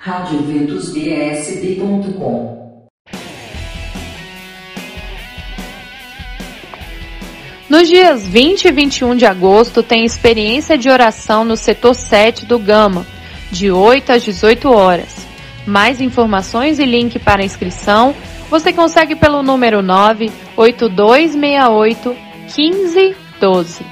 radioventusbsb.com Nos dias 20 e 21 de agosto tem experiência de oração no setor 7 do Gama, de 8 às 18 horas. Mais informações e link para inscrição você consegue pelo número 98268 1512.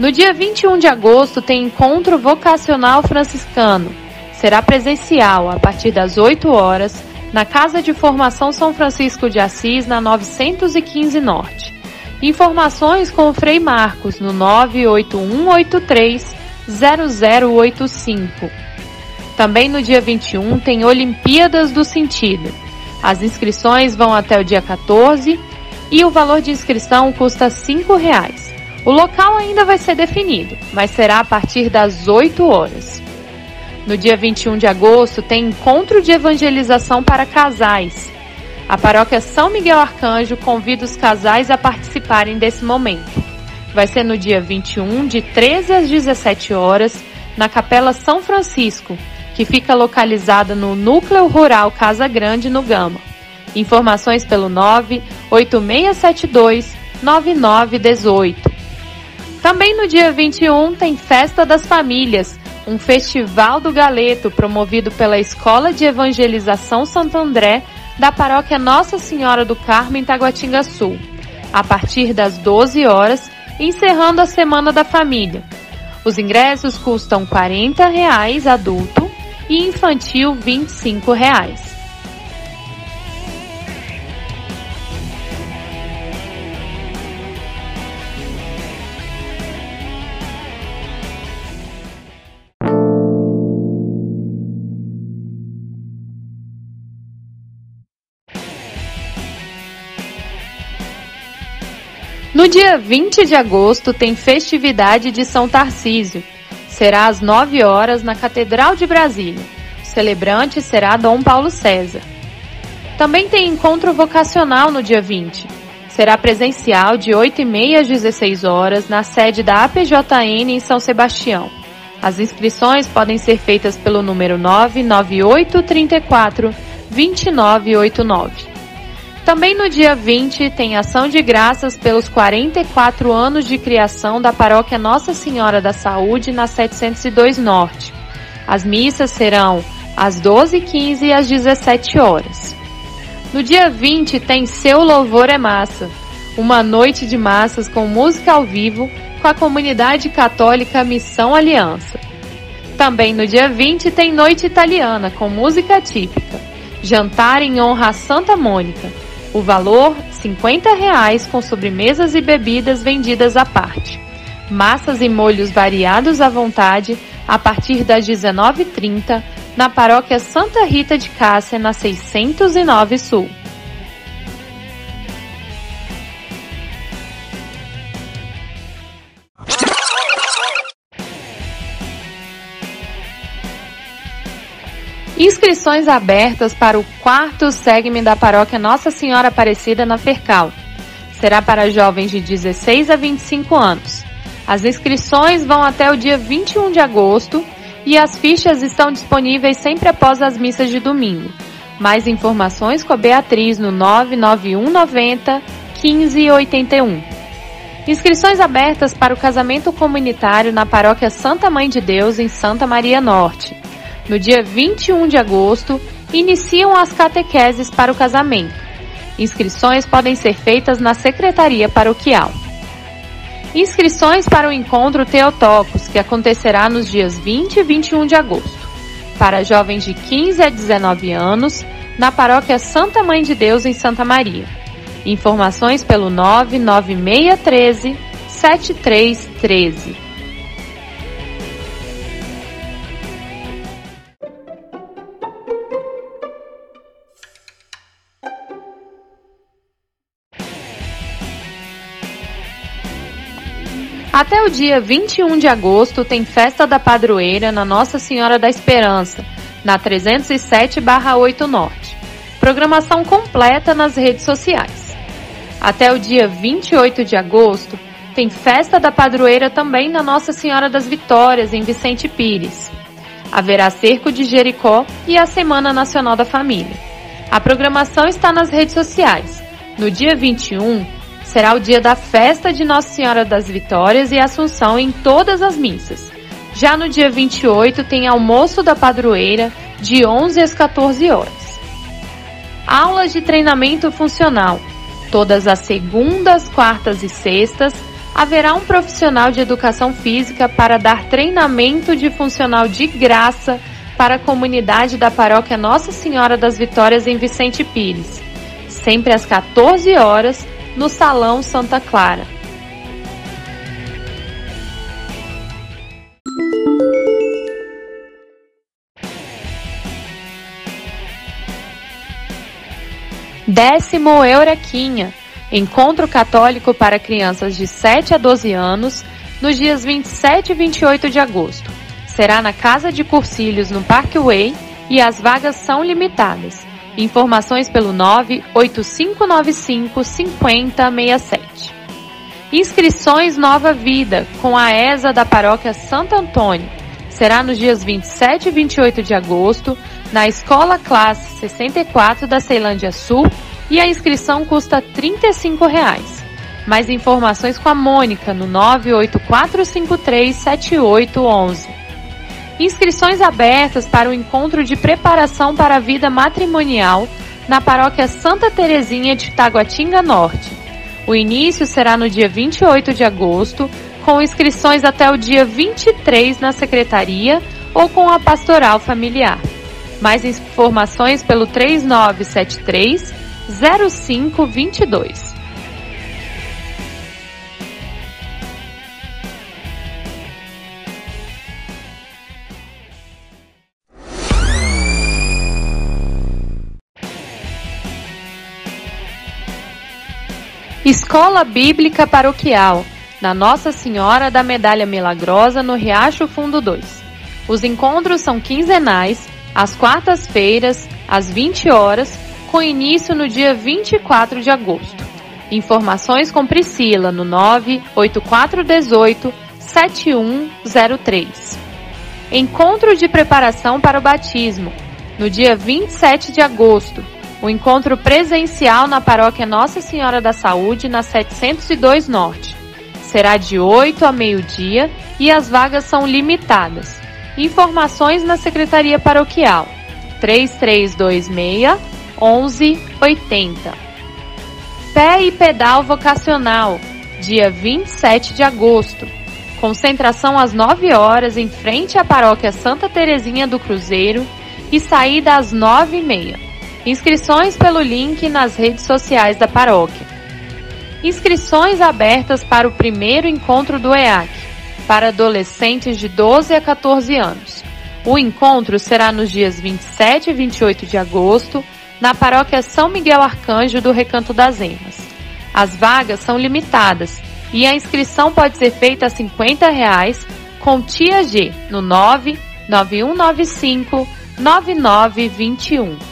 No dia 21 de agosto tem encontro vocacional franciscano. Será presencial a partir das 8 horas na Casa de Formação São Francisco de Assis, na 915 Norte. Informações com o Frei Marcos no 98183 0085. Também no dia 21 tem Olimpíadas do Sentido. As inscrições vão até o dia 14 e o valor de inscrição custa R$ reais. O local ainda vai ser definido, mas será a partir das 8 horas. No dia 21 de agosto tem encontro de evangelização para casais. A paróquia São Miguel Arcanjo convida os casais a participarem desse momento. Vai ser no dia 21, de 13 às 17 horas, na Capela São Francisco, que fica localizada no Núcleo Rural Casa Grande, no Gama. Informações pelo 98672 9918. Também no dia 21 tem Festa das Famílias, um festival do galeto promovido pela Escola de Evangelização Santo André da paróquia Nossa Senhora do Carmo em Taguatinga Sul, a partir das 12 horas, encerrando a Semana da Família. Os ingressos custam 40 reais adulto e infantil 25 reais. No dia 20 de agosto tem festividade de São Tarcísio. Será às 9 horas na Catedral de Brasília. O celebrante será Dom Paulo César. Também tem encontro vocacional no dia 20. Será presencial de 8h30 às 16 horas na sede da APJN em São Sebastião. As inscrições podem ser feitas pelo número 99834 2989. Também no dia 20 tem ação de graças pelos 44 anos de criação da paróquia Nossa Senhora da Saúde na 702 Norte. As missas serão às 12h15 e às 17 horas. No dia 20 tem Seu Louvor é Massa, uma noite de massas com música ao vivo com a comunidade católica Missão Aliança. Também no dia 20 tem Noite Italiana com música típica, jantar em honra a Santa Mônica o valor, 50 reais, com sobremesas e bebidas vendidas à parte. Massas e molhos variados à vontade a partir das 19h30 na paróquia Santa Rita de Cássia, na 609 Sul. Inscrições abertas para o quarto segmento da paróquia Nossa Senhora Aparecida na Fercal. Será para jovens de 16 a 25 anos. As inscrições vão até o dia 21 de agosto e as fichas estão disponíveis sempre após as missas de domingo. Mais informações com a Beatriz no 99190 1581. Inscrições abertas para o casamento comunitário na paróquia Santa Mãe de Deus em Santa Maria Norte no dia 21 de agosto, iniciam as catequeses para o casamento. Inscrições podem ser feitas na Secretaria Paroquial. Inscrições para o encontro Teotocos, que acontecerá nos dias 20 e 21 de agosto, para jovens de 15 a 19 anos, na paróquia Santa Mãe de Deus, em Santa Maria. Informações pelo 99613 7313. Até o dia 21 de agosto tem festa da padroeira na Nossa Senhora da Esperança, na 307/8 Norte. Programação completa nas redes sociais. Até o dia 28 de agosto tem festa da padroeira também na Nossa Senhora das Vitórias, em Vicente Pires. Haverá cerco de Jericó e a Semana Nacional da Família. A programação está nas redes sociais. No dia 21, será o dia da festa de Nossa Senhora das Vitórias e Assunção em todas as missas. Já no dia 28 tem almoço da padroeira de 11 às 14 horas. Aulas de treinamento funcional. Todas as segundas, quartas e sextas haverá um profissional de educação física para dar treinamento de funcional de graça para a comunidade da paróquia Nossa Senhora das Vitórias em Vicente Pires, sempre às 14 horas, no Salão Santa Clara. Décimo Eurequinha, encontro católico para crianças de 7 a 12 anos, nos dias 27 e 28 de agosto. Será na Casa de Cursilhos, no Parkway, e as vagas são limitadas. Informações pelo 98595 5067. Inscrições Nova Vida com a ESA da Paróquia Santo Antônio. Será nos dias 27 e 28 de agosto, na Escola Classe 64 da Ceilândia Sul, e a inscrição custa 35 reais. Mais informações com a Mônica no 984537811. Inscrições abertas para o encontro de preparação para a vida matrimonial na paróquia Santa Terezinha de Taguatinga Norte. O início será no dia 28 de agosto, com inscrições até o dia 23 na secretaria ou com a pastoral familiar. Mais informações pelo 3973 0522. Escola Bíblica Paroquial, na Nossa Senhora da Medalha Milagrosa, no Riacho Fundo 2. Os encontros são quinzenais, às quartas-feiras, às 20 horas, com início no dia 24 de agosto. Informações com Priscila no 98418 7103. Encontro de preparação para o batismo, no dia 27 de agosto, o encontro presencial na paróquia Nossa Senhora da Saúde, na 702 Norte. Será de 8 a meio-dia e as vagas são limitadas. Informações na Secretaria Paroquial 3326 1180. Pé e pedal vocacional, dia 27 de agosto. Concentração às 9 horas em frente à paróquia Santa Terezinha do Cruzeiro e saída às 9 e meia. Inscrições pelo link nas redes sociais da paróquia. Inscrições abertas para o primeiro encontro do EAC, para adolescentes de 12 a 14 anos. O encontro será nos dias 27 e 28 de agosto, na paróquia São Miguel Arcanjo do Recanto das Emas. As vagas são limitadas e a inscrição pode ser feita a 50 reais com Tia G no 99195 9921.